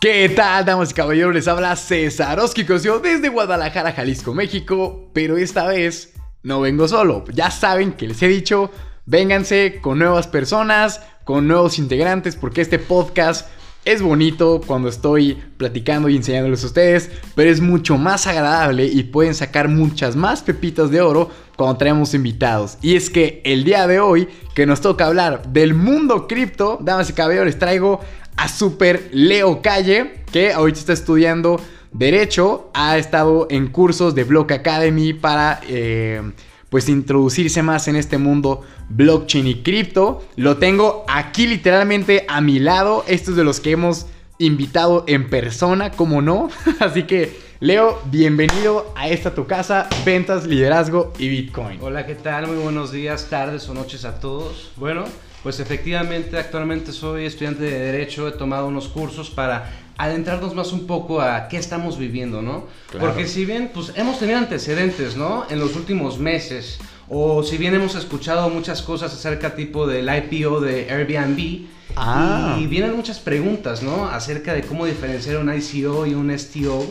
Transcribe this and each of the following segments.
¿Qué tal, damas y caballeros? Les habla César Oskikosio desde Guadalajara, Jalisco, México. Pero esta vez no vengo solo. Ya saben que les he dicho, vénganse con nuevas personas, con nuevos integrantes, porque este podcast es bonito cuando estoy platicando y enseñándoles a ustedes, pero es mucho más agradable y pueden sacar muchas más pepitas de oro cuando traemos invitados. Y es que el día de hoy, que nos toca hablar del mundo cripto, damas y caballeros, traigo a Super Leo Calle, que ahorita está estudiando Derecho, ha estado en cursos de Block Academy para eh, pues introducirse más en este mundo blockchain y cripto. Lo tengo aquí literalmente a mi lado. Estos de los que hemos invitado en persona, como no. Así que, Leo, bienvenido a esta tu casa, ventas, liderazgo y Bitcoin. Hola, ¿qué tal? Muy buenos días, tardes o noches a todos. Bueno, pues efectivamente, actualmente soy estudiante de Derecho, he tomado unos cursos para adentrarnos más un poco a qué estamos viviendo, ¿no? Porque si bien, pues hemos tenido antecedentes, ¿no? En los últimos meses, o si bien hemos escuchado muchas cosas acerca tipo del IPO de Airbnb, Ah. y vienen muchas preguntas, ¿no? Acerca de cómo diferenciar un ICO y un STO.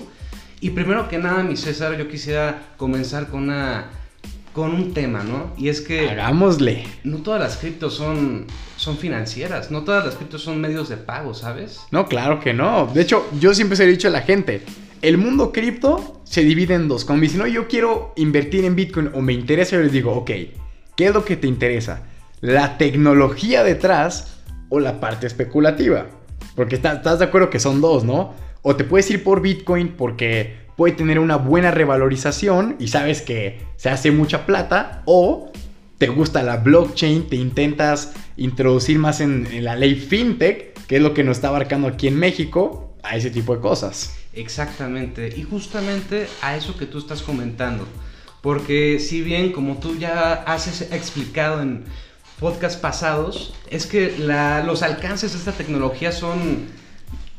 Y primero que nada, mi César, yo quisiera comenzar con una con un tema, ¿no? Y es que Hagámosle. no todas las criptos son, son financieras, no todas las criptos son medios de pago, ¿sabes? No, claro que no. De hecho, yo siempre se lo he dicho a la gente. El mundo cripto se divide en dos. Como me dicen, no, yo quiero invertir en Bitcoin o me interesa, yo les digo, ok, ¿qué es lo que te interesa? ¿La tecnología detrás o la parte especulativa? Porque está- estás de acuerdo que son dos, ¿no? O te puedes ir por Bitcoin porque puede tener una buena revalorización y sabes que se hace mucha plata, o te gusta la blockchain, te intentas introducir más en, la ley fintech, que es lo que nos está abarcando aquí en México, a ese tipo de cosas. Exactamente, y justamente a eso que tú estás comentando. Porque si bien, como tú ya has explicado en podcasts pasados, es que los alcances de esta tecnología son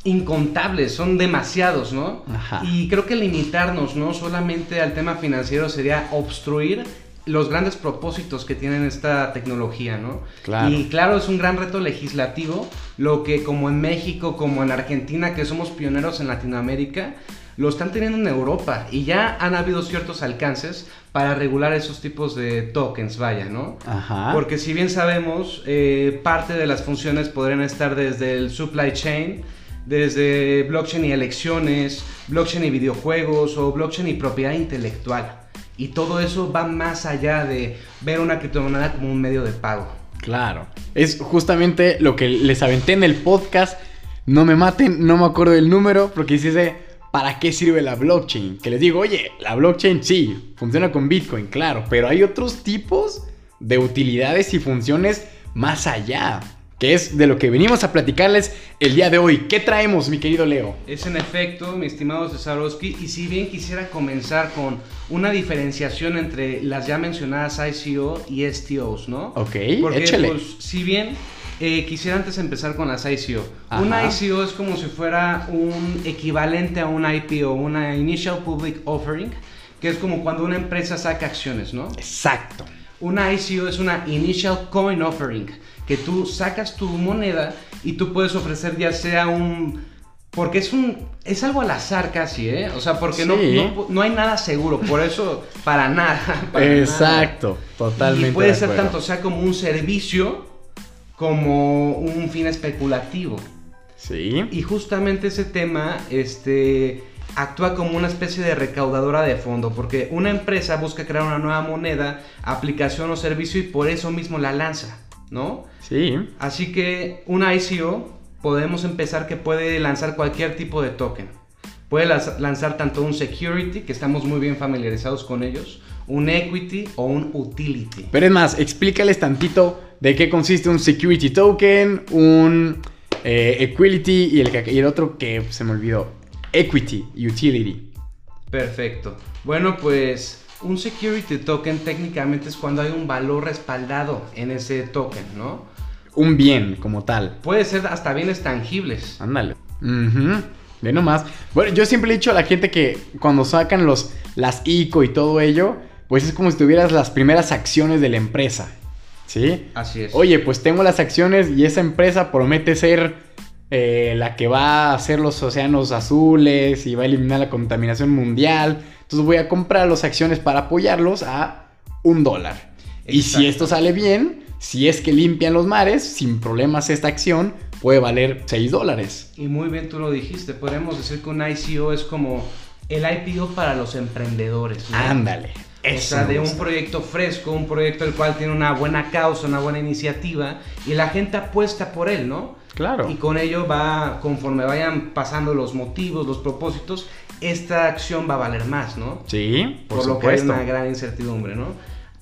incontables, son demasiados, ¿no? Ajá. Y creo que limitarnos, ¿no? Solamente al tema financiero sería obstruir los grandes propósitos que tienen esta tecnología, ¿no? Claro. Y claro, es un gran reto legislativo, lo que como en México, como en Argentina, que somos pioneros en Latinoamérica, lo están teniendo en Europa y ya han habido ciertos alcances para regular esos tipos de tokens, vaya, ¿no? Ajá. Porque si bien sabemos, eh, parte de las funciones podrían estar desde el supply chain, desde blockchain y elecciones, blockchain y videojuegos o blockchain y propiedad intelectual. Y todo eso va más allá de ver una criptomoneda como un medio de pago. Claro. Es justamente lo que les aventé en el podcast. No me maten, no me acuerdo del número, porque dice, ¿para qué sirve la blockchain? Que les digo, oye, la blockchain sí, funciona con Bitcoin, claro, pero hay otros tipos de utilidades y funciones más allá, que es de lo que venimos a platicarles el día de hoy. ¿Qué traemos, mi querido Leo? Es en efecto, mi estimado Cesarowski, y si bien quisiera comenzar con una diferenciación entre las ya mencionadas ICO y STOs, ¿no? Ok, Porque, échale. pues, si bien eh, quisiera antes empezar con las ICO. Ajá. Una ICO es como si fuera un equivalente a una IPO, una Initial Public Offering, que es como cuando una empresa saca acciones, ¿no? Exacto. Una ICO es una Initial Coin Offering, que tú sacas tu moneda y tú puedes ofrecer ya sea un... Porque es un... Es algo al azar casi, ¿eh? O sea, porque no, Sí. no, no hay nada seguro, por eso para nada. para nada. Exacto, totalmente. Y puede de ser tanto sea como un servicio como un fin especulativo. Sí. Y justamente ese tema este, actúa como una especie de recaudadora de fondo, porque una empresa busca crear una nueva moneda, aplicación o servicio y por eso mismo la lanza, ¿no? Sí. Así que una ICO podemos empezar que puede lanzar cualquier tipo de token. Puede lanz- lanzar tanto un security, que estamos muy bien familiarizados con ellos, un equity o un utility. Pero es más, explícales tantito de qué consiste un security token, un eh, equality y el, que- y el otro que se me olvidó. Equity, utility. Perfecto. Bueno, pues un security token técnicamente es cuando hay un valor respaldado en ese token, ¿no? Un bien como tal. Puede ser hasta bienes tangibles. Ándale. Ujú. Ve nomás. Bueno, yo siempre he dicho a la gente que cuando sacan los, las ICO y todo ello, pues es como si tuvieras las primeras acciones de la empresa. ¿Sí? Así es. Oye, pues tengo las acciones y esa empresa promete ser eh, la que va a hacer los océanos azules y va a eliminar la contaminación mundial. Entonces voy a comprar las acciones para apoyarlos a un dólar. Y si esto sale bien, si es que limpian los mares, sin problemas esta acción puede valer 6 dólares. Y muy bien tú lo dijiste, podemos decir que un ICO es como el IPO para los emprendedores. Ándale. O sea, de un proyecto fresco, un proyecto el cual tiene una buena causa, una buena iniciativa y la gente apuesta por él, ¿no? Claro. Y con ello va, conforme vayan pasando los motivos, los propósitos, esta acción va a valer más, ¿no? Sí, por, lo que hay una gran incertidumbre, ¿no?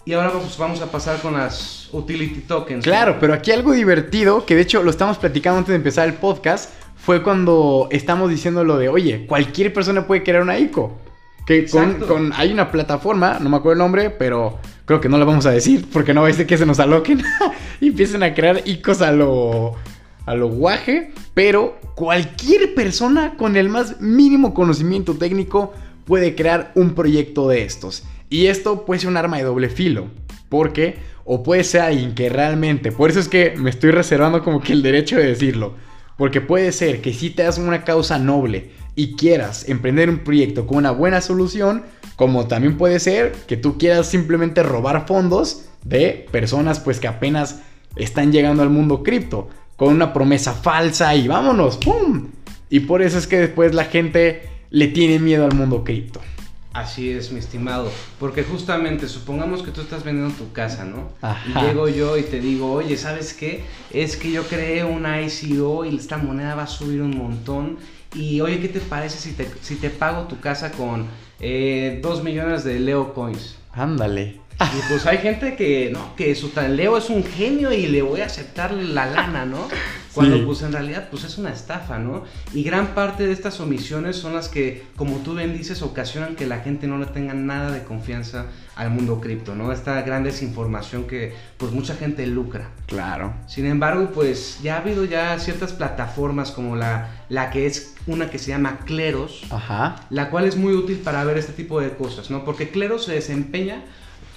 Y ahora pues, vamos a pasar con las utility tokens. Claro, pero aquí algo divertido, que de hecho lo estamos platicando antes de empezar el podcast, fue cuando estamos diciendo lo de, oye, cualquier persona puede crear una ICO. Que con, hay una plataforma, no me acuerdo el nombre, pero creo que no la vamos a decir porque no va a ser que se nos aloquen y empiecen a crear ICOs a lo, a lo guaje. Pero cualquier persona con el más mínimo conocimiento técnico puede crear un proyecto de estos. Y esto puede ser un arma de doble filo. Porque, o puede ser alguien que realmente, por eso es que me estoy reservando como que el derecho de decirlo. Porque puede ser que si te das una causa noble y quieras emprender un proyecto con una buena solución, como también puede ser que tú quieras simplemente robar fondos de personas pues que apenas están llegando al mundo cripto con una promesa falsa y vámonos, ¡pum! Y por eso es que después la gente le tiene miedo al mundo cripto. Así es, mi estimado. Porque justamente, supongamos que tú estás vendiendo tu casa, ¿no? Y llego yo y te digo, oye, ¿sabes qué? Es que yo creé una ICO y esta moneda va a subir un montón. Y oye, ¿qué te parece si te, si te pago tu casa con eh, 2 millones de Leo Coins? Ándale. Y pues hay gente que, no, que su Leo es un genio y le voy a aceptar la lana, ¿no? Cuando pues en realidad pues es una estafa, ¿no? Y gran parte de estas omisiones son las que, como tú bien dices, ocasionan que la gente no le tenga nada de confianza al mundo cripto, ¿no? Esta gran desinformación que pues mucha gente lucra. Claro. Sin embargo, pues ya ha habido ya ciertas plataformas como la, la que es una que se llama Cleros, Ajá. la cual es muy útil para ver este tipo de cosas, ¿no? Porque Cleros se desempeña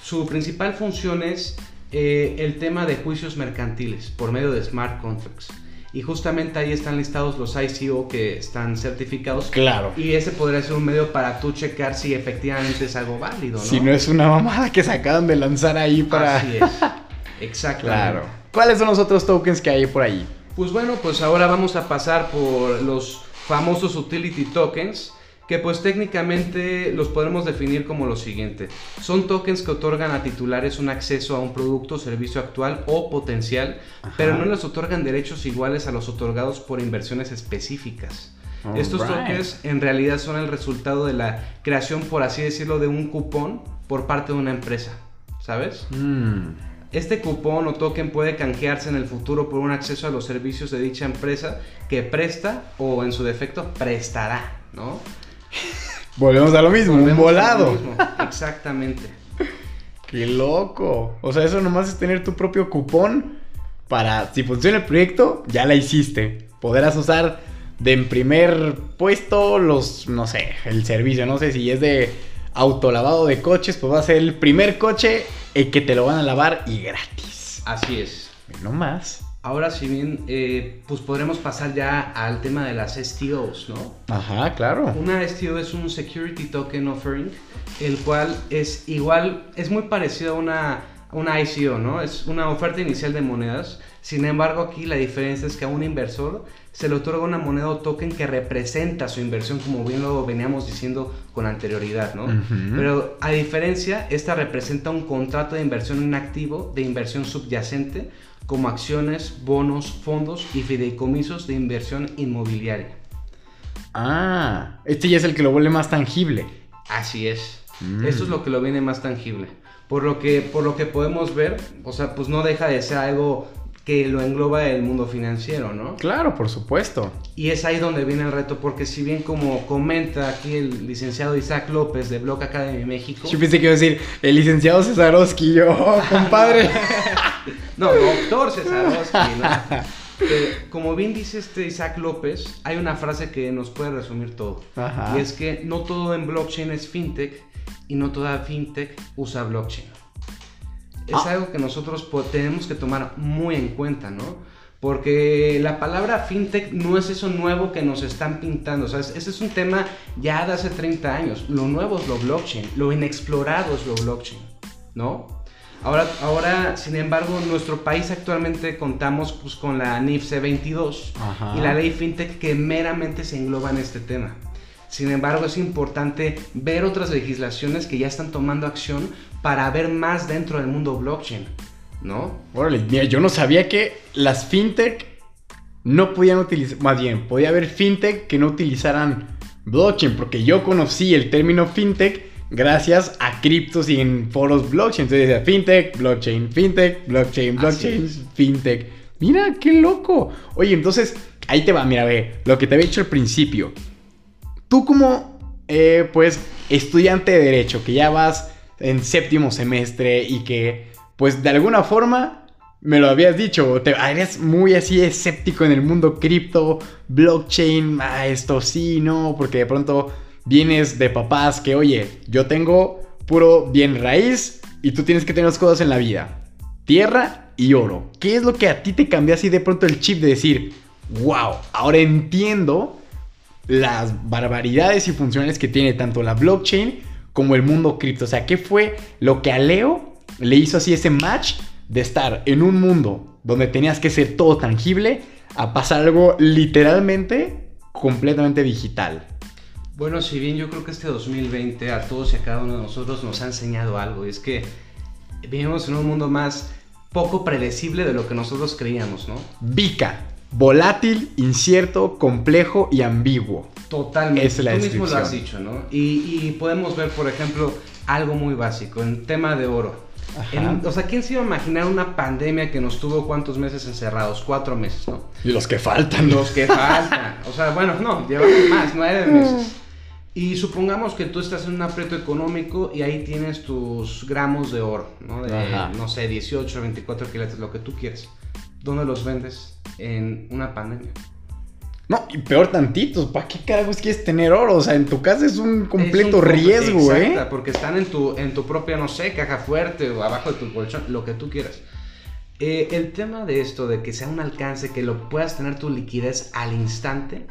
su principal función es eh, el tema de juicios mercantiles por medio de smart contracts. Y justamente ahí están listados los ICO que están certificados. Claro. Y ese podría ser un medio para tú checar si efectivamente es algo válido, ¿no? Si no es una mamada que se acaban de lanzar ahí para. Así es. Exactamente. Claro. ¿Cuáles son los otros tokens que hay por ahí? Pues bueno, pues ahora vamos a pasar por los famosos utility tokens que pues técnicamente los podemos definir como lo siguiente. Son tokens que otorgan a titulares un acceso a un producto o servicio actual o potencial, pero no les otorgan derechos iguales a los otorgados por inversiones específicas. Estos tokens en realidad son el resultado de la creación, por así decirlo, de un cupón por parte de una empresa, ¿sabes? Mm. Este cupón o token puede canjearse en el futuro por un acceso a los servicios de dicha empresa que presta o en su defecto prestará, ¿no? Volvemos a lo mismo, un volado. Exactamente. Qué loco. O sea, eso nomás es tener tu propio cupón para, si funciona el proyecto, ya la hiciste. Podrás usar de en primer puesto los, no sé, el servicio. No sé si es de autolavado de coches, pues va a ser el primer coche el que te lo van a lavar y gratis. Así es. No más. Ahora, si bien, eh, pues podremos pasar ya al tema de las STOs, ¿no? Ajá, claro. Una STO es un Security Token Offering, el cual es igual, es muy parecido a una, una ICO, ¿no? Es una oferta inicial de monedas. Sin embargo, aquí la diferencia es que a un inversor se le otorga una moneda o token que representa su inversión, como bien lo veníamos diciendo con anterioridad, ¿no? Pero a diferencia, esta representa un contrato de inversión en activo, de inversión subyacente, como acciones, bonos, fondos y fideicomisos de inversión inmobiliaria. Ah, este ya es el que lo vuelve más tangible. Así es. Mm. Esto es lo que lo viene más tangible. Por lo que, por lo que podemos ver, o sea, pues no deja de ser algo que lo engloba el mundo financiero, ¿no? Claro, por supuesto. Y es ahí donde viene el reto, porque si bien como comenta aquí el licenciado Isaac López de Block Academy México... Yo pensé que iba a decir, el licenciado Cesarowski, yo, compadre. no, doctor Cesarowski, ¿no? como bien dice este Isaac López, hay una frase que nos puede resumir todo. Y es que no todo en blockchain es fintech y no toda fintech usa blockchain es ah. algo que nosotros tenemos que tomar muy en cuenta, ¿no? Porque la palabra fintech no es eso nuevo que nos están pintando. O sea, ese es un tema ya de hace 30 años. Lo nuevo es lo blockchain. Lo inexplorado es lo blockchain. ¿No? Ahora, ahora, sin embargo, en nuestro país actualmente contamos pues, con la NIF C22 y la ley FinTech que meramente se engloba en este tema. Sin embargo, es importante ver otras legislaciones que ya están tomando acción para ver más dentro del mundo blockchain, ¿no? Órale, mira, yo no sabía que las FinTech no podían utilizar, más bien, podía haber FinTech que no utilizaran blockchain, porque yo conocí el término FinTech gracias a criptos y en foros blockchain. Entonces decía fintech, blockchain, fintech, blockchain, blockchain, fintech. Mira, qué loco. Oye, entonces, ahí te va, mira, ve, lo que te había dicho al principio. Tú como, eh, pues, estudiante de derecho, que ya vas en séptimo semestre y que, pues, de alguna forma, me lo habías dicho, te, eres muy así escéptico en el mundo cripto, blockchain, ah, esto sí, no, porque de pronto vienes de papás que, oye, yo tengo puro bien raíz y tú tienes que tener dos cosas en la vida. Tierra y oro. ¿Qué es lo que a ti te cambia así de pronto el chip de decir, wow, ahora entiendo las barbaridades y funciones que tiene tanto la blockchain como el mundo cripto? O sea, ¿qué fue lo que a Leo le hizo así ese match de estar en un mundo donde tenías que ser todo tangible a pasar algo literalmente completamente digital? Bueno, si bien yo creo que este 2020 a todos y a cada uno de nosotros nos ha enseñado algo, y es que vivimos en un mundo más poco predecible de lo que nosotros creíamos, ¿no? Vica, volátil, incierto, complejo y ambiguo. Totalmente. Es la Tú mismo lo has dicho, ¿no? Y, podemos ver, por ejemplo, algo muy básico, en tema de oro. o sea, ¿quién se iba a imaginar una pandemia que nos tuvo cuántos meses encerrados? Cuatro meses, ¿no? Y los que faltan. Los que faltan. O sea, bueno, no, llevamos más, nueve meses. Y supongamos que tú estás en un aprieto económico y ahí tienes tus gramos de oro, ¿no? De, no sé, 18, 24 kilos, lo que tú quieras. ¿Dónde los vendes? En una pandemia. No, y peor tantito, ¿para qué carajos quieres tener oro? O sea, en tu casa es un completo riesgo, ¿eh? porque están en tu, en tu propia, no sé, caja fuerte o abajo de tu colchón, lo que tú quieras. Eh, el tema de esto, de que sea un alcance, que lo puedas tener tu liquidez al instante,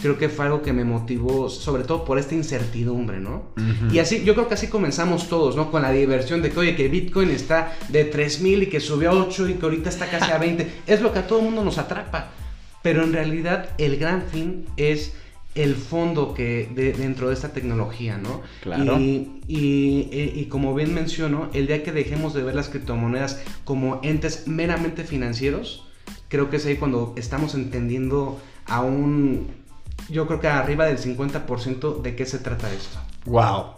creo que fue algo que me motivó, sobre todo por esta incertidumbre, ¿no? Y así, yo creo que así comenzamos todos, ¿no? Con la diversión de que, oye, que Bitcoin está de 3000 y que subió a 8 y que ahorita está casi a 20. es lo que a todo mundo nos atrapa. Pero en realidad, el gran fin es el fondo que dentro de esta tecnología, ¿no? Claro. Y, y, como bien menciono, el día que dejemos de ver las criptomonedas como entes meramente financieros, creo que es ahí cuando estamos entendiendo a un yo creo que arriba del 50% de qué se trata esto. ¡Wow!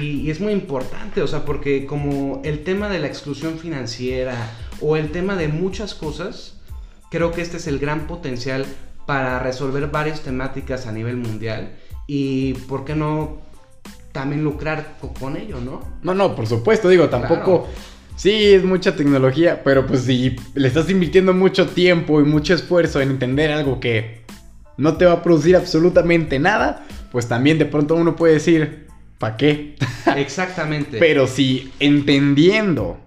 Y, es muy importante, o sea, porque como el tema de la exclusión financiera o el tema de muchas cosas, creo que este es el gran potencial para resolver varias temáticas a nivel mundial y, ¿por qué no también lucrar con ello, no? No, no, por supuesto, digo, tampoco... Sí, es mucha tecnología, pero pues si le estás invirtiendo mucho tiempo y mucho esfuerzo en entender algo que no te va a producir absolutamente nada, pues también de pronto uno puede decir, ¿para qué? Exactamente. Pero si entendiendo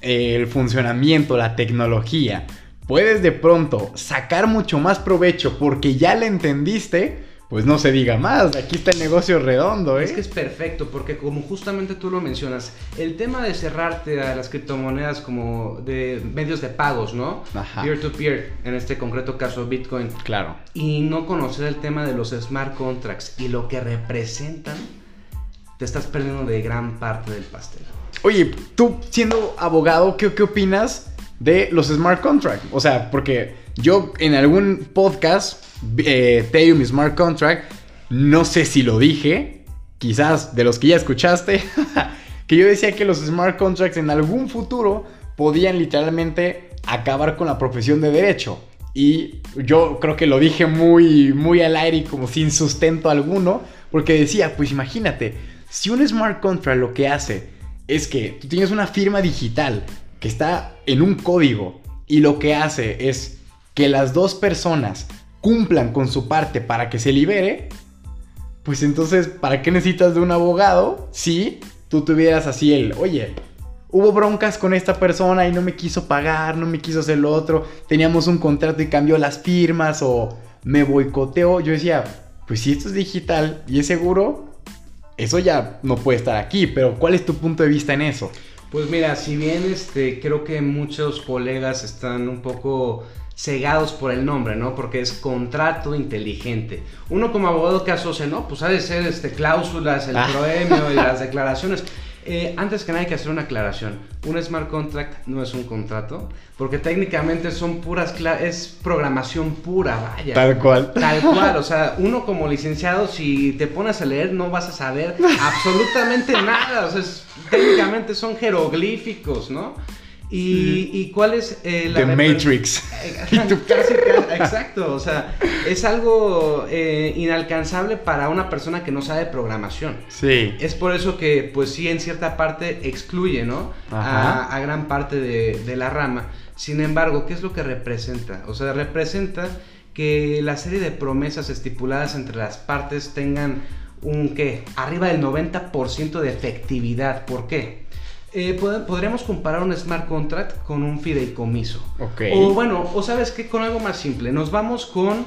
el funcionamiento, la tecnología, puedes de pronto sacar mucho más provecho porque ya la entendiste, pues no se diga más, aquí está el negocio redondo, ¿eh? Es que es perfecto, porque como justamente tú lo mencionas, el tema de cerrarte a las criptomonedas como de medios de pagos, ¿no? Peer to peer, en este concreto caso Bitcoin. Claro. Y no conocer el tema de los smart contracts y lo que representan, te estás perdiendo de gran parte del pastel. Oye, tú siendo abogado, ¿qué, qué opinas de los smart contracts? O sea, porque yo en algún podcast eh, Ethereum Smart Contract, no sé si lo dije, quizás de los que ya escuchaste, que yo decía que los smart contracts en algún futuro podían literalmente acabar con la profesión de derecho. Y yo creo que lo dije muy, muy al aire y como sin sustento alguno, porque decía, pues imagínate, si un smart contract lo que hace es que tú tienes una firma digital que está en un código y lo que hace es que las dos personas cumplan con su parte para que se libere, pues entonces, ¿para qué necesitas de un abogado si tú tuvieras así el, oye, hubo broncas con esta persona y no me quiso pagar, no me quiso hacer lo otro, teníamos un contrato y cambió las firmas o me boicoteó. Yo decía, pues si esto es digital y es seguro, eso ya no puede estar aquí, pero ¿cuál es tu punto de vista en eso? Pues mira, si bien este, creo que muchos colegas están un poco cegados por el nombre, ¿no? Porque es contrato inteligente. Uno como abogado que asocia, ¿no? Pues ha de ser este, cláusulas, el ah. proemio y las declaraciones. Eh, antes que nada hay que hacer una aclaración. Un smart contract no es un contrato, porque técnicamente son puras, es programación pura, vaya. Tal cual. Tal cual, o sea, uno como licenciado, si te pones a leer, no vas a saber absolutamente nada. O sea, técnicamente son jeroglíficos, ¿no? Y, cuál es eh, la... The Matrix. exacto, o sea, es algo eh, inalcanzable para una persona que no sabe programación. Sí. Es por eso que, pues sí, en cierta parte excluye, ¿no? A, gran parte de, de la rama. Sin embargo, ¿qué es lo que representa? O sea, representa que la serie de promesas estipuladas entre las partes tengan un, ¿qué? Arriba del 90% de efectividad. ¿Por qué? Eh, podríamos comparar un smart contract con un fideicomiso. Ok. O bueno, o sabes qué, con algo más simple. Nos vamos con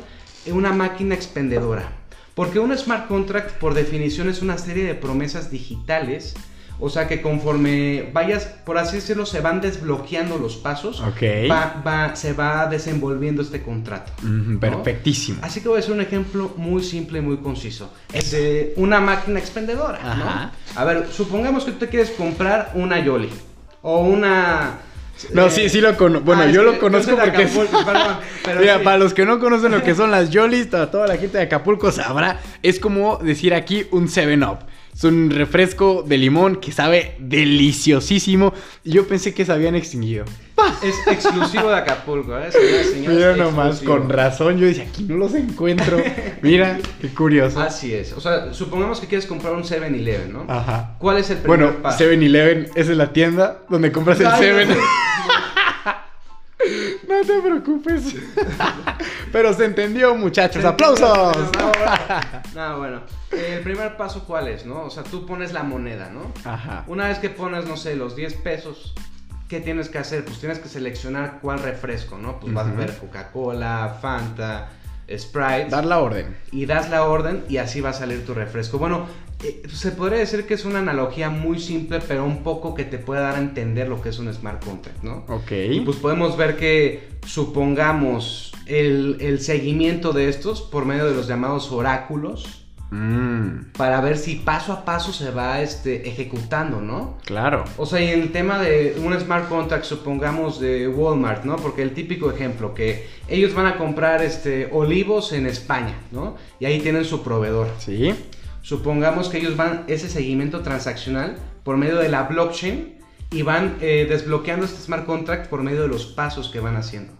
una máquina expendedora. Porque un smart contract, por definición, es una serie de promesas digitales o sea que conforme vayas, por así decirlo, se van desbloqueando los pasos, va, se va desenvolviendo este contrato. perfectísimo. Así que voy a hacer un ejemplo muy simple y muy conciso. Es de una máquina expendedora. A ver, supongamos que tú te quieres comprar una Yoli o una... No, sí, sí lo conozco. Bueno, ah, yo lo conozco porque. Mira, para los que no conocen lo que son las Yolis, toda la gente de Acapulco sabrá. Es como decir aquí un 7-Up. Es un refresco de limón que sabe deliciosísimo. Y yo pensé que se habían extinguido. Es exclusivo de Acapulco, ¿eh? Mira nomás, con razón. Yo decía, aquí no los encuentro. Mira, qué curioso. Así es. O sea, supongamos que quieres comprar un 7-Eleven, ¿no? Ajá. ¿Cuál es el primer bueno, paso? Bueno, 7-Eleven es la tienda donde compras el 7. No te preocupes. Pero se entendió, muchachos. ¡Aplausos! No, bueno. El primer paso, ¿cuál es, no? O sea, tú pones la moneda, ¿no? Ajá. Una vez que pones, no sé, los 10 pesos, ¿qué tienes que hacer? Pues tienes que seleccionar cuál refresco, ¿no? Pues vas a ver Coca-Cola, Fanta, Sprite. Dar la orden. Y das la orden y así va a salir tu refresco. Bueno, se podría decir que es una analogía muy simple, pero un poco que te puede dar a entender lo que es un smart contract, ¿no? Ok. Y pues podemos ver que, supongamos, el, el seguimiento de estos por medio de los llamados oráculos Mm. Para ver si paso a paso se va este, ejecutando, ¿no? Claro. O sea, y en el tema de un smart contract, supongamos de Walmart, ¿no? Porque el típico ejemplo, que ellos van a comprar este, olivos en España, ¿no? Y ahí tienen su proveedor. Sí. Supongamos que ellos van ese seguimiento transaccional por medio de la blockchain y van eh, desbloqueando este smart contract por medio de los pasos que van haciendo.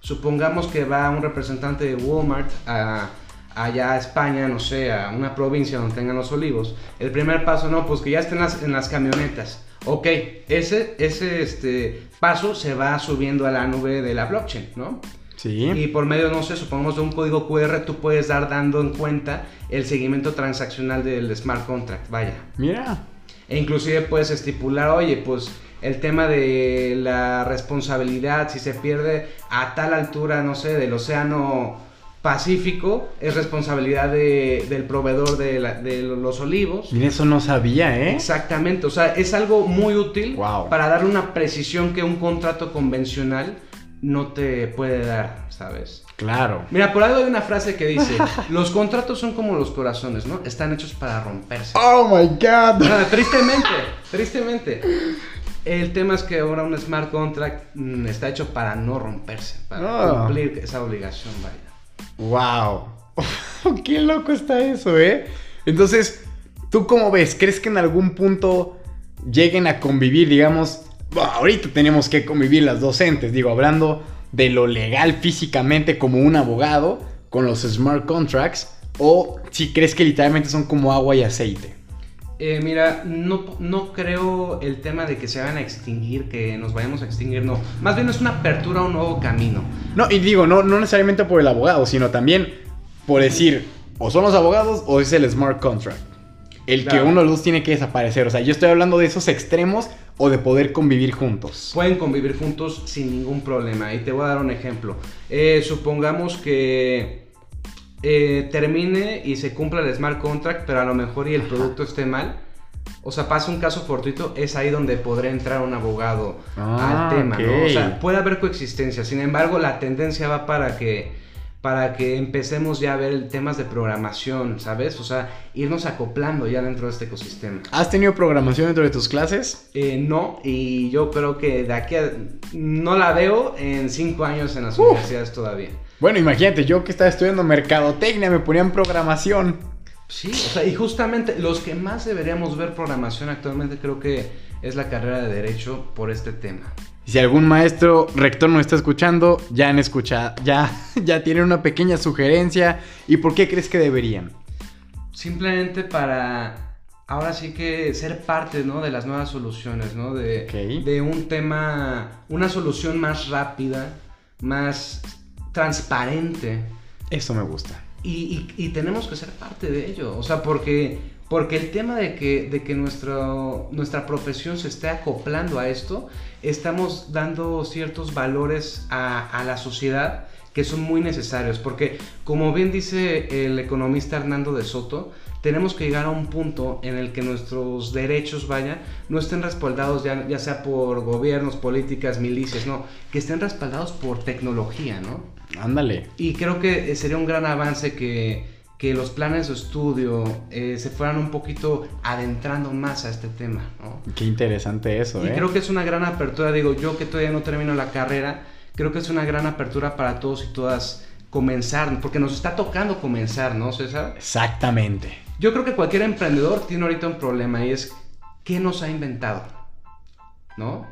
Supongamos que va un representante de Walmart a allá a España, no sé, a una provincia donde tengan los olivos, el primer paso, no, pues que ya estén en las camionetas. Ok, ese, ese este, paso se va subiendo a la nube de la blockchain, ¿no? Sí. Y por medio, no sé, supongamos de un código QR, tú puedes dar dando en cuenta el seguimiento transaccional del smart contract, vaya. Mira. E inclusive puedes estipular, oye, pues el tema de la responsabilidad, si se pierde a tal altura, no sé, del océano Pacífico es responsabilidad del proveedor de, los olivos. Y eso no sabía, ¿eh? Exactamente, o sea, es algo muy útil wow. para dar una precisión que un contrato convencional no te puede dar, ¿sabes? Claro. Mira, por ahí hay una frase que dice, los contratos son como los corazones, ¿no? Están hechos para romperse. Oh, my God. Ah, tristemente, tristemente. El tema es que ahora un smart contract mm, está hecho para no romperse, para ah. cumplir esa obligación, vaya. ¡Wow! ¡Qué loco está eso, eh! Entonces, ¿tú cómo ves? ¿Crees que en algún punto lleguen a convivir, digamos, ahorita tenemos que convivir las docentes, digo, hablando de lo legal físicamente como un abogado con los smart contracts, o si crees que literalmente son como agua y aceite? Eh, mira, no, no creo el tema de que se van a extinguir, que nos vayamos a extinguir, no. Más bien es una apertura a un nuevo camino. No, y digo, no, no necesariamente por el abogado, sino también por decir, o son los abogados o es el smart contract. El que uno de los dos tiene que desaparecer. O sea, yo estoy hablando de esos extremos o de poder convivir juntos? Pueden convivir juntos sin ningún problema. Y te voy a dar un ejemplo. Eh, supongamos que eh, termine y se cumpla el smart contract, pero a lo mejor y el producto esté mal. O sea, pasa un caso fortuito, es ahí donde podría entrar un abogado Ah, al tema, ¿no? O sea, puede haber coexistencia. Sin embargo, la tendencia va para que para que empecemos ya a ver temas de programación, ¿sabes? O sea, irnos acoplando ya dentro de este ecosistema. ¿Has tenido programación dentro de tus clases? Eh, no, y yo creo que de aquí a... No la veo en cinco años en las universidades todavía. Bueno, imagínate, yo que estaba estudiando mercadotecnia me ponían programación. Sí, o sea, y justamente los que más deberíamos ver programación actualmente creo que es la carrera de Derecho por este tema. Si algún maestro rector nos está escuchando, ya han escuchado, ya, ya tienen una pequeña sugerencia. ¿Y por qué crees que deberían? Simplemente para ahora sí que ser parte, ¿no? De las nuevas soluciones, ¿no? De, de un tema, una solución más rápida, más transparente. Eso me gusta. Y, y- y tenemos que ser parte de ello. O sea, porque, porque el tema de que, de que nuestro, nuestra profesión se esté acoplando a esto, estamos dando ciertos valores a, a la sociedad que son muy necesarios. Porque, como bien dice el economista Hernando de Soto, tenemos que llegar a un punto en el que nuestros derechos, vaya, no estén respaldados ya, ya sea por gobiernos, políticas, milicias, no, que estén respaldados por tecnología, ¿no? Ándale. Y creo que sería un gran avance que, que los planes de estudio eh, se fueran un poquito adentrando más a este tema, ¿no? Qué interesante eso, Y ¿eh? creo que es una gran apertura, digo, yo que todavía no termino la carrera, creo que es una gran apertura para todos y todas comenzar, porque nos está tocando comenzar, ¿no, César? Exactamente. Yo creo que cualquier emprendedor tiene ahorita un problema y es, ¿qué nos ha inventado? ¿No?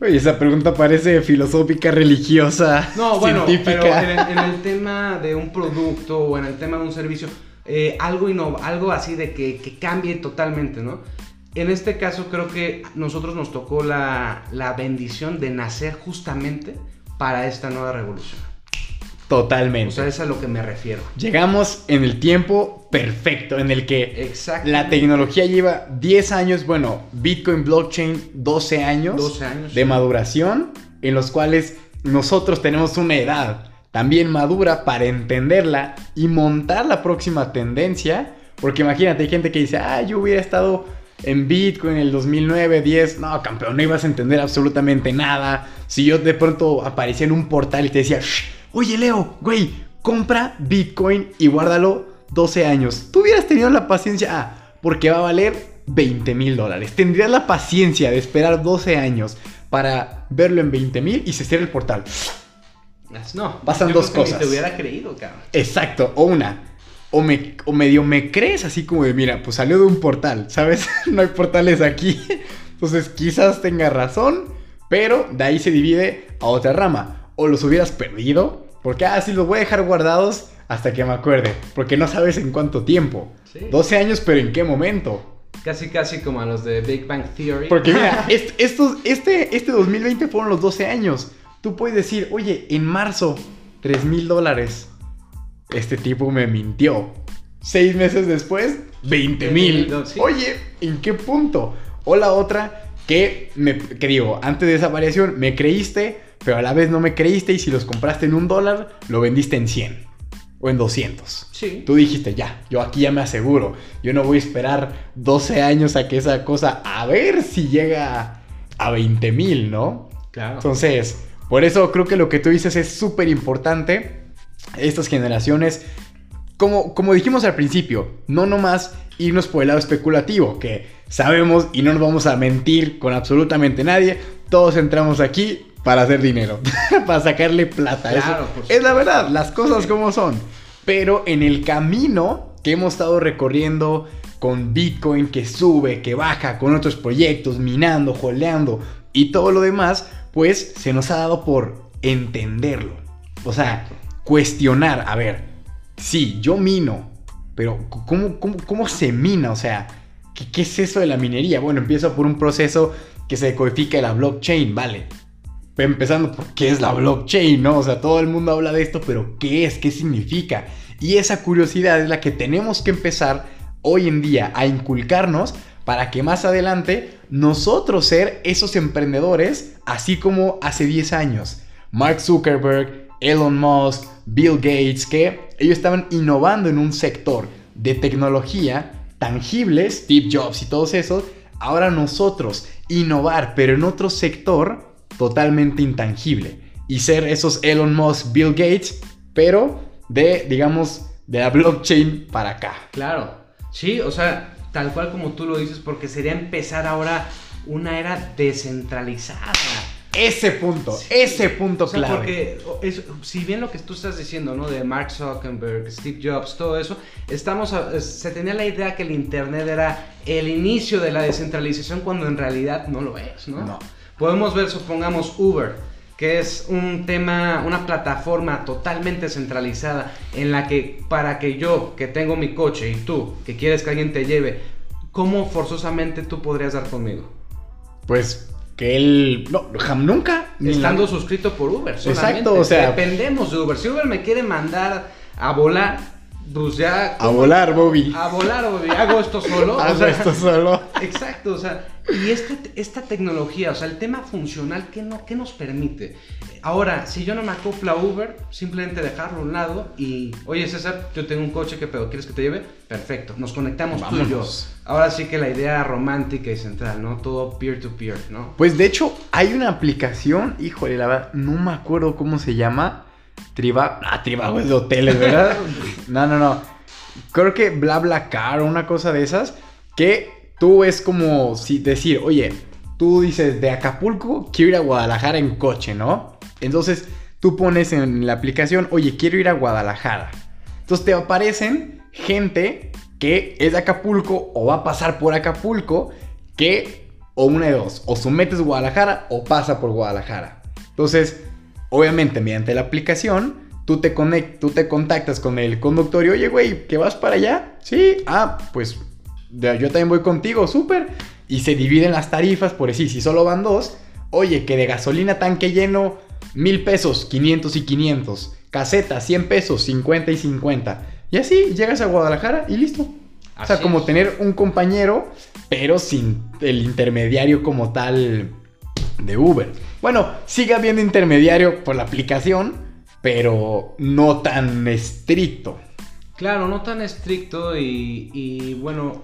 Oye, esa pregunta parece filosófica, religiosa, No, bueno, científica. pero en el, en el tema de un producto o en el tema de un servicio, eh, algo, innov- algo así de que, que cambie totalmente, ¿no? En este caso creo que nosotros nos tocó la, la bendición de nacer justamente para esta nueva revolución. Totalmente. O sea, es a lo que me refiero. Llegamos en el tiempo perfecto, en el que la tecnología lleva 10 años, bueno, Bitcoin Blockchain 12 años, 12 años, de sí. maduración, en los cuales nosotros tenemos una edad también madura para entenderla y montar la próxima tendencia. Porque imagínate, hay gente que dice, ah, yo hubiera estado en Bitcoin en el 2009, 10. No, campeón, no ibas a entender absolutamente nada. Si yo de pronto aparecía en un portal y te decía, "Shh, oye Leo, güey, compra Bitcoin y guárdalo 12 años. Tú hubieras tenido la paciencia, ah, porque va a valer 20 mil dólares. Tendrías la paciencia de esperar 12 años para verlo en 20 mil y se cierra el portal. No, Pasan yo dos creo que ni cosas. te hubiera creído, cabrón. Exacto, o una. O, me, o medio me crees así como de, mira, pues salió de un portal, ¿sabes? no hay portales aquí. Entonces quizás tenga razón, pero de ahí se divide a otra rama. O los hubieras perdido, porque así los voy a dejar guardados hasta que me acuerde, porque no sabes en cuánto tiempo. Sí. 12 años, pero en qué momento. Casi, casi como a los de Big Bang Theory. Porque mira, est- estos, este, este 2020 fueron los 12 años. Tú puedes decir, oye, en marzo, 3 mil dólares. Este tipo me mintió. Seis meses después, 20 mil. Sí. Oye, ¿en qué punto? O la otra, que, me, que digo, antes de esa variación, me creíste, pero a la vez no me creíste y si los compraste en un dólar, lo vendiste en 100 o en 200. Sí. Tú dijiste, ya, yo aquí ya me aseguro. Yo no voy a esperar 12 años a que esa cosa, a ver si llega a 20 mil, ¿no? Claro. Entonces, por eso creo que lo que tú dices es súper importante. Estas generaciones, como, como dijimos al principio, no nomás irnos por el lado especulativo, que sabemos y no nos vamos a mentir con absolutamente nadie. Todos entramos aquí para hacer dinero, para sacarle plata. Claro, es la verdad, las cosas como son. Pero en el camino que hemos estado recorriendo con Bitcoin que sube, que baja, con otros proyectos, minando, holdeando y todo lo demás, pues se nos ha dado por entenderlo. O sea, cuestionar, a ver, sí, yo mino, pero ¿cómo, cómo, cómo se mina? O sea, ¿qué, ¿qué es eso de la minería? Bueno, empiezo por un proceso que se codifica en la blockchain, vale. Empezando por qué es la blockchain, ¿no? O sea, todo el mundo habla de esto, pero ¿qué es? ¿Qué significa? Y esa curiosidad es la que tenemos que empezar hoy en día a inculcarnos para que más adelante nosotros ser esos emprendedores, así como hace 10 años. Mark Zuckerberg, Elon Musk, Bill Gates, que ellos estaban innovando en un sector de tecnología tangible, Steve Jobs y todos esos. Ahora nosotros innovar, pero en otro sector totalmente intangible. Y ser esos Elon Musk, Bill Gates, pero de, digamos, de la blockchain para acá. Claro, sí, o sea, tal cual como tú lo dices, porque sería empezar ahora una era descentralizada. Ese punto, ese punto O sea, clave. porque es- si bien lo que tú estás diciendo, ¿no? De Mark Zuckerberg, Steve Jobs, todo eso, estamos a- se tenía la idea que el Internet era el inicio de la descentralización cuando en realidad no lo es, ¿no? No. Podemos ver, supongamos, Uber, que es un tema, una plataforma totalmente centralizada en la que para que yo, que tengo mi coche, y tú, que quieres que alguien te lleve, ¿cómo forzosamente tú podrías dar conmigo? Pues que él. No, jam- nunca. en la- Estando suscrito por Uber. Solamente. Exacto, o sea- Dependemos de Uber. Si Uber me quiere mandar a volar, pues ya. A volar, Bobby. A volar, Bobby. Hago esto solo. o Haz sea, esto solo. Exacto, o sea, y este- esta tecnología, o sea, el tema funcional, ¿qué, no, ¿qué nos permite? Ahora, si yo no me acoplo a Uber, simplemente dejarlo a un lado y, oye César, yo tengo un coche, ¿qué pedo? ¿Quieres que te lleve? Perfecto, nos conectamos tú y yo. Vámonos. Ahora sí que la idea romántica y central, ¿no? Todo peer-to-peer, ¿no? Pues de hecho, hay una aplicación, híjole, la verdad, no me acuerdo cómo se llama. Triba. Ah, Tribago es de hoteles, ¿verdad? no, no, no. Creo que BlaBlaCar o una cosa de esas. Que tú es como si decir, oye, tú dices de Acapulco, quiero ir a Guadalajara en coche, ¿no? Entonces tú pones en la aplicación, oye, quiero ir a Guadalajara. Entonces te aparecen gente que es de Acapulco o va a pasar por Acapulco que o una de dos, o sometes Guadalajara o pasa por Guadalajara. Entonces, obviamente mediante la aplicación, tú te, conect, tú te contactas con el conductor y, oye, güey, ¿que vas para allá? Sí, ah, pues yo también voy contigo, súper. Y se dividen las tarifas, por decir, si solo van dos, oye, que de gasolina tanque lleno, mil pesos, 500 y 500. Caseta, 100 pesos, 50 y 50. Y así llegas a Guadalajara y listo. o sea, Así como es. tener un compañero, pero sin el intermediario como tal de Uber. Bueno, sigue habiendo intermediario por la aplicación, pero no tan estricto. Claro, no tan estricto y, y, bueno,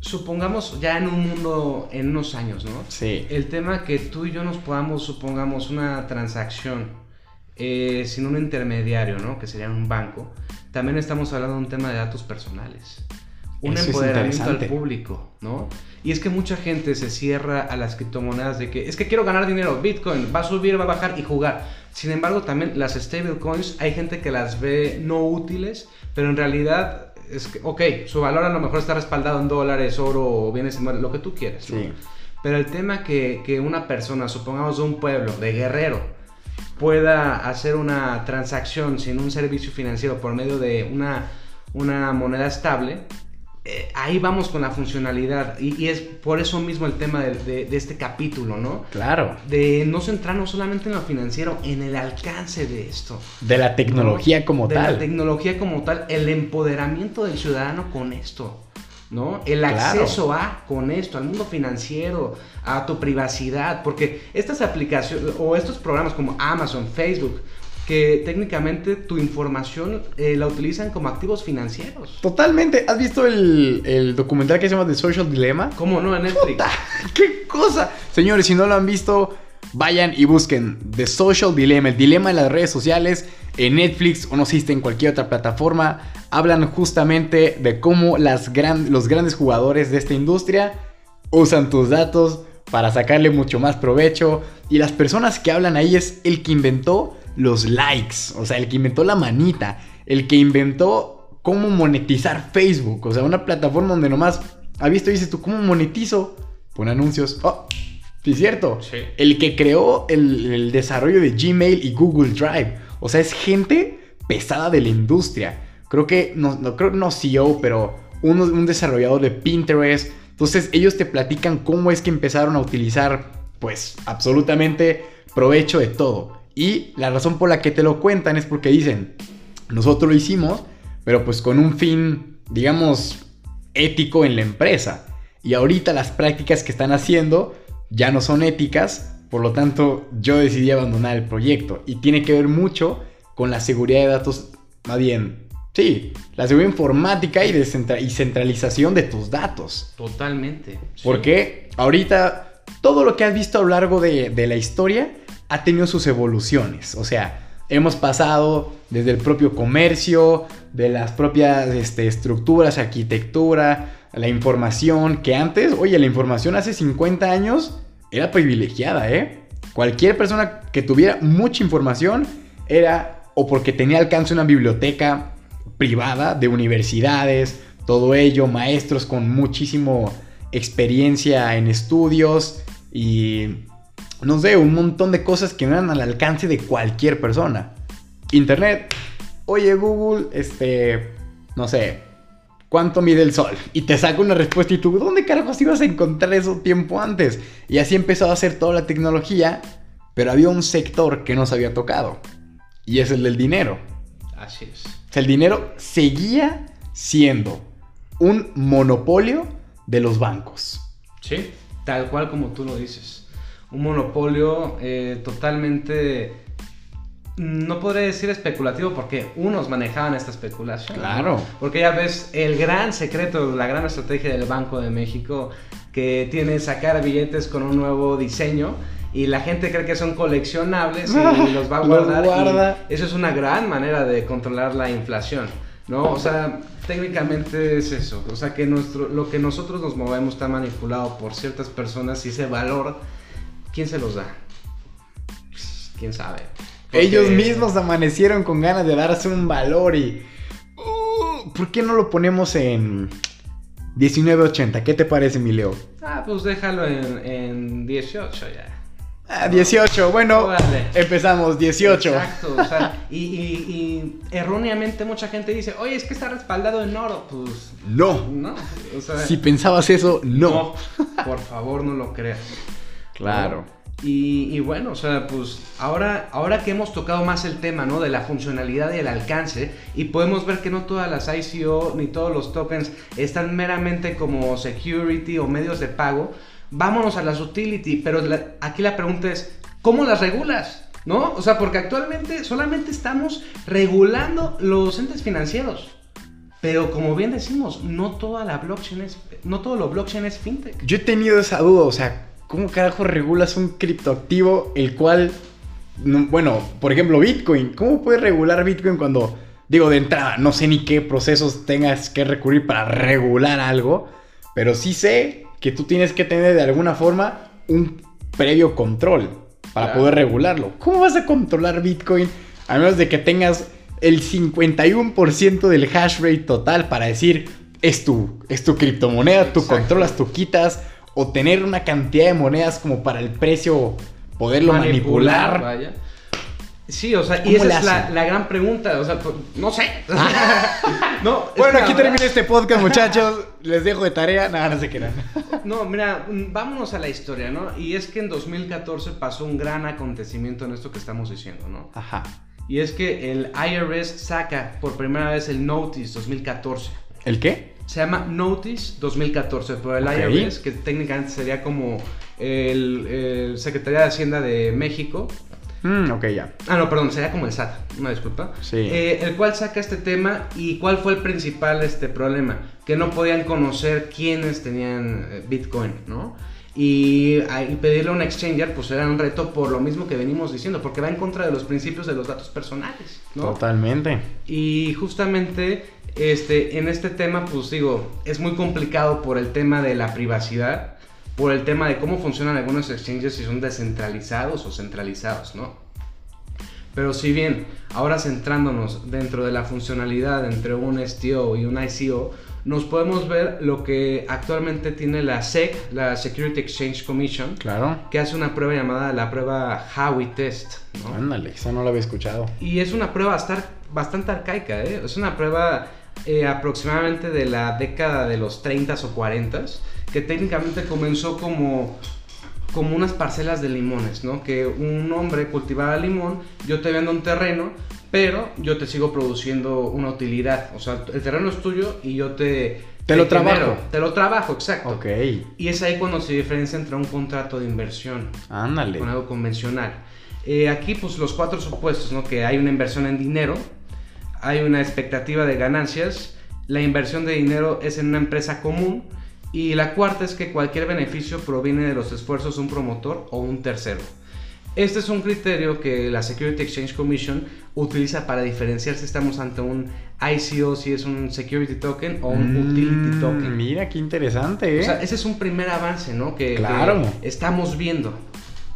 supongamos ya en un mundo, en unos años, ¿no? Sí. El tema que tú y yo nos podamos, supongamos, una transacción eh, sin un intermediario, ¿no? Que sería un banco. También estamos hablando de un tema de datos personales. Un Eso es empoderamiento al público, ¿no? Y es que mucha gente se cierra a las criptomonedas de que es que quiero ganar dinero, Bitcoin va a subir, va a bajar y jugar. Sin embargo, también las stablecoins hay gente que las ve no útiles, pero en realidad es que, ok, su valor a lo mejor está respaldado en dólares, oro o bienes lo que tú quieras, ¿no? Sí. Pero el tema que, que una persona, supongamos de un pueblo, de guerrero, pueda hacer una transacción sin un servicio financiero por medio de una, una moneda estable, eh, ahí vamos con la funcionalidad. Y, y es por eso mismo el tema de, de- de este capítulo, ¿no? Claro. De no centrarnos solamente en lo financiero, en el alcance de esto. De la tecnología ¿no? como de tal. La tecnología como tal, el empoderamiento del ciudadano con esto. ¿No? El Claro. acceso a con esto, al mundo financiero, a tu privacidad, porque estas aplicaciones o estos programas como Amazon, Facebook, que técnicamente tu información eh, la utilizan como activos financieros. Totalmente. ¿Has visto el, el documental que se llama The Social Dilemma? ¿Cómo no en Netflix? ¡Puta! ¡Qué cosa! Señores, si no lo han visto, vayan y busquen The Social Dilemma, el dilema de las redes sociales en Netflix o no si en cualquier otra plataforma. Hablan justamente de cómo las gran- los grandes jugadores de esta industria usan tus datos para sacarle mucho más provecho. Y las personas que hablan ahí es el que inventó los likes, o sea, el que inventó la manita, el que inventó cómo monetizar Facebook, o sea, una plataforma donde nomás ha visto y dices tú, ¿cómo monetizo? Pon anuncios. Oh, sí, es cierto. Sí. El que creó el, el desarrollo de Gmail y Google Drive, o sea, es gente pesada de la industria. Creo que, no, no creo no CEO, pero uno- un desarrollador de Pinterest. Entonces ellos te platican cómo es que empezaron a utilizar, pues, absolutamente provecho de todo. Y la razón por la que te lo cuentan es porque dicen, nosotros lo hicimos, pero pues con un fin, digamos, ético en la empresa. y ahorita las prácticas que están haciendo ya no son éticas, por lo tanto yo decidí abandonar el proyecto y tiene que ver mucho con la seguridad de datos, más bien, sí, la seguridad informática y, y centralización de tus datos. Totalmente. Porque ahorita todo lo que has visto a lo largo de, de la historia ha tenido sus evoluciones, o sea, hemos pasado desde el propio comercio, de las propias este, estructuras, arquitectura, la información, que antes, oye, la información hace 50 años era privilegiada, ¿eh? Cualquier persona que tuviera mucha información era o porque tenía alcance una biblioteca privada de universidades, todo ello, maestros con muchísimo experiencia en estudios y no sé, un montón de cosas que no eran al alcance de cualquier persona. Internet, oye Google, este, no sé, ¿cuánto mide el sol? Y te saca una respuesta y tú, ¿dónde carajos ibas a encontrar eso tiempo antes? Y así empezó a hacer toda la tecnología, pero había un sector que no se había tocado. Y es el del dinero. Así es. O sea, el dinero seguía siendo un monopolio de los bancos. Sí, tal cual como tú lo dices un monopolio eh, totalmente, no podré decir especulativo, porque unos manejaban esta especulación. Claro. Porque ya ves, el gran secreto, la gran estrategia del Banco de México, que tiene sacar billetes con un nuevo diseño. Y la gente cree que son coleccionables y los va a guardar. eso es una gran manera de controlar la inflación. ¿no? O sea, técnicamente es eso. O sea, que nuestro, lo que nosotros nos movemos está manipulado por ciertas personas y ese valor ¿Quién se los da? Pues, ¿Quién sabe? Ellos mismos amanecieron con ganas de darse un valor y... Uh, ¿Por qué no lo ponemos en 1980? ¿Qué te parece, mi Leo? Ah, pues déjalo en, 18 ya. Ah, 18, bueno, empezamos, 18. Exacto, o sea, y, erróneamente mucha gente dice, oye, es que está respaldado en oro. Pues. No. No, o sea, Si pensabas eso, no. no por favor, no lo creas. Claro. Y, bueno, o sea, pues ahora, ahora que hemos tocado más el tema, ¿no? De la funcionalidad y el alcance, y podemos ver que no todas las ICO ni todos los tokens están meramente como security o medios de pago, vámonos a las utility, pero aquí la pregunta es, ¿cómo las regulas? ¿No? O sea, porque actualmente solamente estamos regulando los entes financieros. Pero como bien decimos, no toda la blockchain es, no todo lo blockchain es fintech. Yo he tenido esa duda, o sea, ¿cómo carajo regulas un criptoactivo el cual, bueno, por ejemplo, Bitcoin? ¿Cómo puedes regular Bitcoin cuando, digo, de entrada, no sé ni qué procesos tengas que recurrir para regular algo, pero sí sé que tú tienes que tener de alguna forma un previo control para poder regularlo. ¿Cómo vas a controlar Bitcoin a menos de que tengas el 51% del hash rate total para decir, es tu, es tu criptomoneda, tú controlas, tú quitas, o tener una cantidad de monedas como para el precio poderlo manipular. Vaya. Sí, o sea, y esa es la, gran pregunta, o sea, pues, no sé. no, bueno, aquí termina este podcast, muchachos. Les dejo de tarea, nada, no se quedan. no, mira, vámonos a la historia, ¿no? Y es que en 2014 pasó un gran acontecimiento en esto que estamos diciendo, ¿no? Ajá. Y es que el IRS saca por primera vez el Notice 2014. ¿El qué? Se llama Notice 2014, pero el IRS, que técnicamente sería como el, Secretaría de Hacienda de México. Mm, ok, ya. Ah, no, perdón, sería como el SAT, una disculpa. Sí. Eh, el cual saca este tema y cuál fue el principal este problema, que no podían conocer quiénes tenían eh, Bitcoin, ¿no? Y, y, pedirle a un exchanger, pues era un reto por lo mismo que venimos diciendo, porque va en contra de los principios de los datos personales, ¿no? Totalmente. Y justamente este, en este tema, pues digo, es muy complicado por el tema de la privacidad, por el tema de cómo funcionan algunos exchanges, si son descentralizados o centralizados, ¿no? Pero si bien, ahora centrándonos dentro de la funcionalidad entre un STO y un ICO, nos podemos ver lo que actualmente tiene la SEC, la Security Exchange Commission, claro. que hace una prueba llamada la prueba Howey Test. ¿no? Ándale, esa no la había escuchado. Y es una prueba bastante arcaica, ¿eh? es una prueba eh, aproximadamente de la década de los 30 o 40 que técnicamente comenzó como como unas parcelas de limones, ¿no? Que un hombre cultivaba limón, yo te vendo un terreno, pero yo te sigo produciendo una utilidad. O sea, el terreno es tuyo y yo te, Te lo trabajo. Te lo trabajo, exacto. Ok. Y es ahí cuando se diferencia entre un contrato de inversión Ándale. con algo convencional. Eh, aquí, pues los cuatro supuestos, ¿no? Que hay una inversión en dinero, hay una expectativa de ganancias, la inversión de dinero es en una empresa común y la cuarta es que cualquier beneficio proviene de los esfuerzos de un promotor o un tercero. Este es un criterio que la Security Exchange Commission utiliza para diferenciar si estamos ante un ICO, si es un Security Token o un Utility Mm, Token. Mira, qué interesante, ¿eh? O sea, ese es un primer avance, ¿no? Que, que Claro. estamos viendo.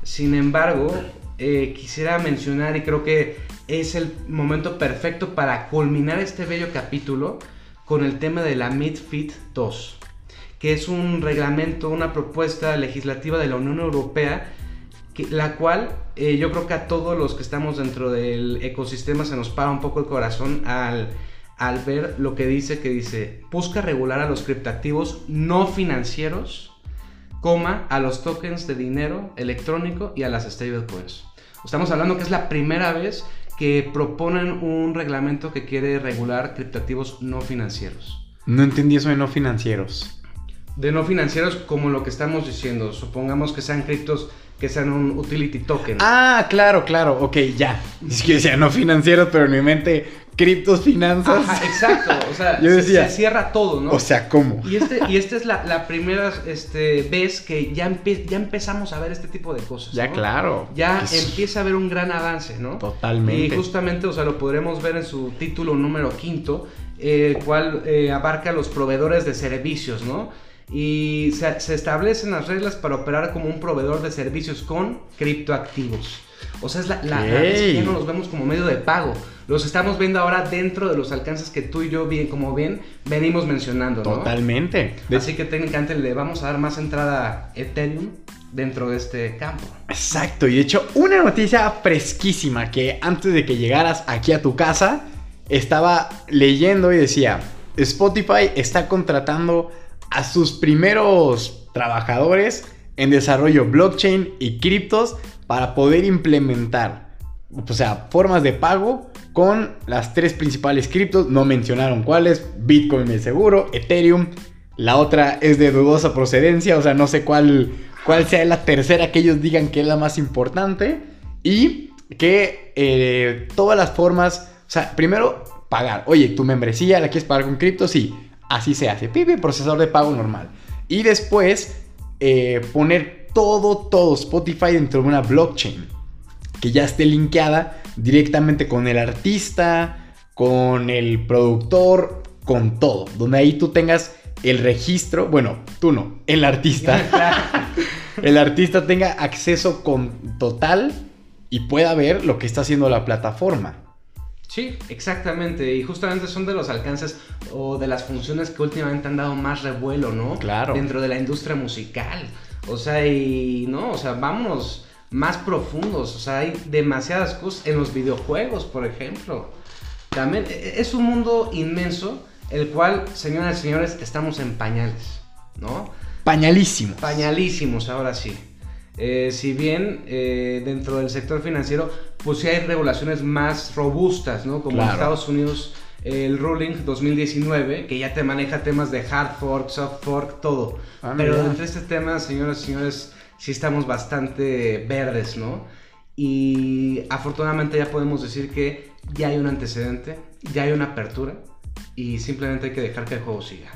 Sin embargo, eh, quisiera mencionar y creo que es el momento perfecto para culminar este bello capítulo con el tema de la MIDFIT 2, que es un reglamento, una propuesta legislativa de la Unión Europea, la cual eh, yo creo que a todos los que estamos dentro del ecosistema se nos para un poco el corazón al, al ver lo que dice, que dice, busca regular a los criptoactivos no financieros, coma, a los tokens de dinero electrónico y a las stablecoins. Estamos hablando que es la primera vez que proponen un reglamento que quiere regular criptoactivos no financieros. No entendí eso de no financieros. De no financieros como lo que estamos diciendo, supongamos que sean criptos que sean un utility token. Ah, claro, claro. Ok, ya. Es que decía no financieros, pero en mi mente, criptos, finanzas. Ajá, exacto, o sea, Yo se- decía, se, cierra todo, ¿no? O sea, ¿cómo? y este, y esta es la, la primera este, vez que ya, empe- ya empezamos a ver este tipo de cosas. Ya, ¿no? claro. Ya Es- empieza a haber un gran avance, ¿no? Totalmente. Y justamente, o sea, lo podremos ver en su título número quinto, el cual eh, abarca los proveedores de servicios, ¿no? Y se, se establecen las reglas para operar como un proveedor de servicios con criptoactivos. O sea, es la, la, la vez que ya no los vemos como medio de pago. Los estamos viendo ahora dentro de los alcances que tú y yo, bien, como bien, venimos mencionando, ¿no? Totalmente. Así que técnicamente le vamos a dar más entrada a Ethereum dentro de este campo. Exacto, y de hecho una noticia fresquísima que antes de que llegaras aquí a tu casa estaba leyendo y decía, Spotify está contratando a sus primeros trabajadores en desarrollo blockchain y criptos para poder implementar, o sea, formas de pago con las tres principales criptos, no mencionaron cuáles, Bitcoin es seguro, Ethereum, la otra es de dudosa procedencia, o sea, no sé cuál, cuál sea la tercera que ellos digan que es la más importante, y que eh, todas las formas, o sea, primero pagar, oye, tu membresía la quieres pagar con cripto, sí, así se hace, pipi, procesador de pago normal, y después eh, poner todo, todo Spotify dentro de una blockchain que ya esté linkeada directamente con el artista, con el productor, con todo. Donde ahí tú tengas el registro, bueno, tú no, el artista. el artista tenga acceso con total y pueda ver lo que está haciendo la plataforma. Sí, exactamente. Y justamente son de los alcances o de las funciones que últimamente han dado más revuelo, ¿no? Claro. Dentro de la industria musical. O sea, y no, o sea, vámonos más profundos. O sea, hay demasiadas cosas en los videojuegos, por ejemplo. También e- es un mundo inmenso, el cual, señoras y señores, estamos en pañales, ¿no? Pañalísimo. Pañalísimos, ahora sí. Eh, si bien eh, dentro del sector financiero, pues sí hay regulaciones más robustas, ¿no? Como en. Estados Unidos, el ruling 2019, que ya te maneja temas de hard fork, soft fork, todo. Ah, Pero entre este tema, señoras y señores, sí estamos bastante verdes, ¿no? Y afortunadamente ya podemos decir que ya hay un antecedente, ya hay una apertura y simplemente hay que dejar que el juego siga.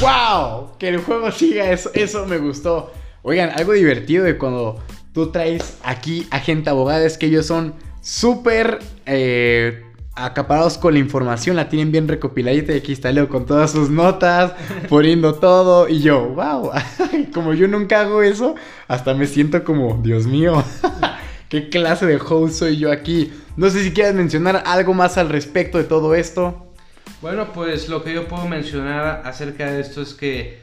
¡Wow! Que el juego siga, eso, eso me gustó. Oigan, algo divertido de cuando tú traes aquí a gente abogada es que ellos son súper eh, acaparados con la información, la tienen bien recopiladita y aquí está Leo con todas sus notas, poniendo todo y yo, wow, como yo nunca hago eso, hasta me siento como, Dios mío, qué clase de host soy yo aquí. No sé si quieres mencionar algo más al respecto de todo esto. Bueno, pues lo que yo puedo mencionar acerca de esto es que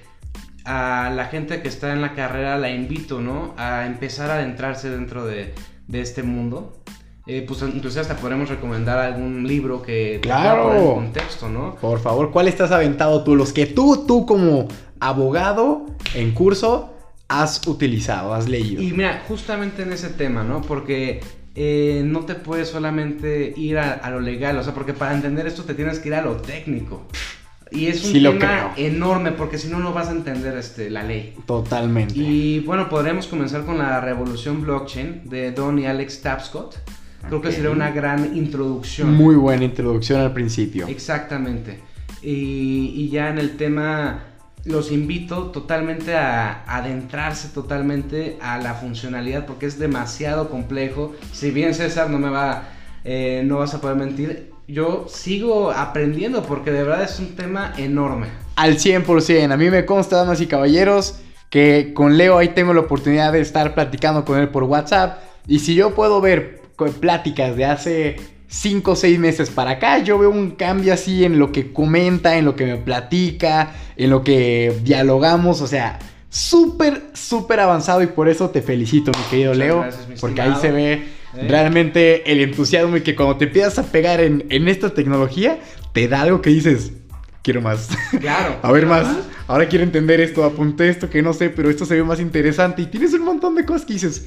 a la gente que está en la carrera la invito, ¿no? A empezar a adentrarse dentro de, de este mundo. Eh, pues incluso hasta podremos recomendar algún libro que Claro. en contexto, ¿no? Por favor, ¿cuál estás aventado tú? Los que tú, tú como abogado en curso has utilizado, has leído. Y mira, justamente en ese tema, ¿no? Porque eh, no te puedes solamente ir a, a lo legal, o sea, porque para entender esto te tienes que ir a lo técnico. Y es un Sí tema enorme porque si no, no vas a entender este, la ley. Totalmente. Y bueno, podremos comenzar con la revolución blockchain de Don y Alex Tapscott. Creo que sería una gran introducción. Muy buena introducción al principio. Exactamente. Y, y ya en el tema los invito totalmente a adentrarse totalmente a la funcionalidad porque es demasiado complejo. Si bien César no me va, eh, no vas a poder mentir, yo sigo aprendiendo porque de verdad es un tema enorme. Al 100%. A mí me consta, damas y caballeros, que con Leo ahí tengo la oportunidad de estar platicando con él por WhatsApp. Y si yo puedo ver pláticas de hace 5 o 6 meses para acá, yo veo un cambio así en lo que comenta, en lo que me platica, en lo que dialogamos. O sea, súper, súper avanzado y por eso te felicito, mi querido Muchas Leo. gracias, mi porque ahí se ve ¿Eh? realmente el entusiasmo y que cuando te empiezas a pegar en, en esta tecnología, te da algo que dices, quiero más. Claro. A ver más. Ahora quiero entender esto, apunté esto que no sé, pero esto se ve más interesante. Y tienes un montón de cosas que dices,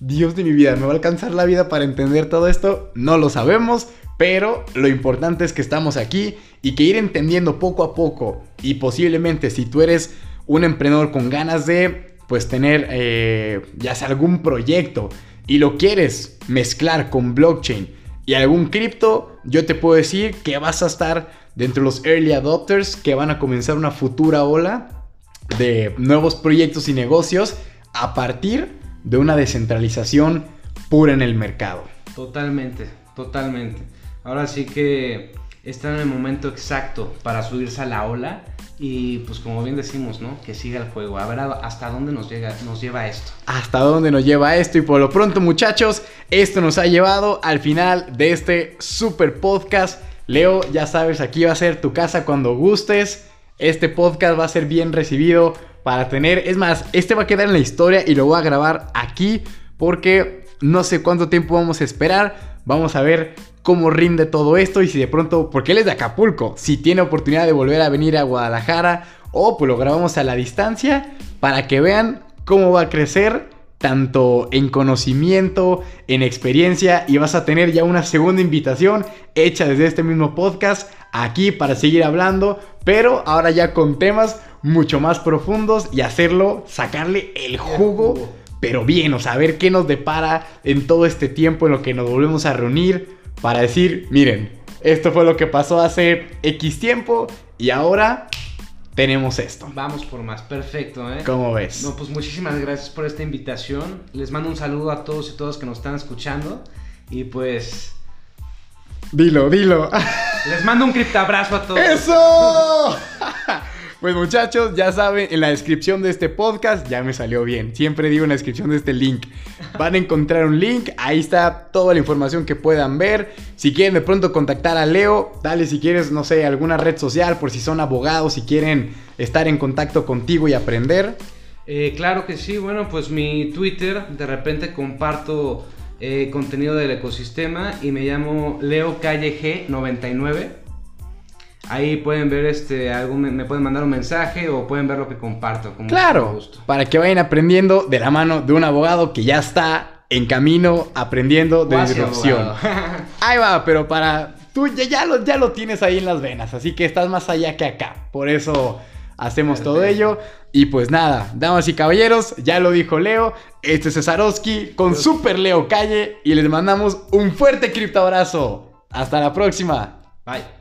Dios de mi vida, ¿me va a alcanzar la vida para entender todo esto? No lo sabemos, pero lo importante es que estamos aquí y que ir entendiendo poco a poco. Y posiblemente si tú eres un emprendedor con ganas de, pues tener, eh, ya sea algún proyecto y lo quieres mezclar con blockchain y algún cripto, yo te puedo decir que vas a estar dentro de los early adopters que van a comenzar una futura ola de nuevos proyectos y negocios a partir de una descentralización pura en el mercado. Totalmente, totalmente. Ahora sí que está en el momento exacto para subirse a la ola y pues como bien decimos, ¿no? Que siga el juego. A ver hasta dónde nos, llega, nos lleva esto. hasta dónde nos lleva esto y por lo pronto muchachos, esto nos ha llevado al final de este super podcast. Leo, ya sabes, aquí va a ser tu casa cuando gustes. Este podcast va a ser bien recibido para tener, es más, este va a quedar en la historia y lo voy a grabar aquí porque no sé cuánto tiempo vamos a esperar. Vamos a ver cómo rinde todo esto y si de pronto, porque él es de Acapulco, si tiene oportunidad de volver a venir a Guadalajara o pues lo grabamos a la distancia para que vean cómo va a crecer tanto en conocimiento, en experiencia y vas a tener ya una segunda invitación hecha desde este mismo podcast aquí para seguir hablando, pero ahora ya con temas mucho más profundos y hacerlo, sacarle el jugo, pero bien, o sea, ver qué nos depara en todo este tiempo en lo que nos volvemos a reunir para decir, miren, esto fue lo que pasó hace X tiempo y ahora tenemos esto. Vamos por más, perfecto, ¿eh? ¿Cómo ves? No, pues muchísimas gracias por esta invitación. Les mando un saludo a todos y todas que nos están escuchando. Y pues Dilo, dilo. les mando un criptabrazo a todos. ¡Eso! Pues muchachos, ya saben, en la descripción de este podcast, ya me salió bien. Siempre digo en la descripción de este link. Van a encontrar un link, ahí está toda la información que puedan ver. Si quieren de pronto contactar a Leo, dale si quieres, no sé, alguna red social, por si son abogados, si quieren estar en contacto contigo y aprender. Eh, claro que sí, bueno, pues mi Twitter, de repente comparto eh, contenido del ecosistema y me llamo Leo Calle G99. Ahí pueden ver este, algún, me pueden mandar un mensaje o pueden ver lo que comparto. Con Claro, gusto. para que vayan aprendiendo de la mano de un abogado que ya está en camino aprendiendo de disrupción. Ahí va, pero para. Tú ya, ya, lo, ya lo tienes ahí en las venas, así que estás más allá que acá. Por eso hacemos todo ello. Y pues nada, damas y caballeros, ya lo dijo Leo. Este es Cesarowski con Super Leo Calle y les mandamos un fuerte criptoabrazo. Hasta la próxima. Bye.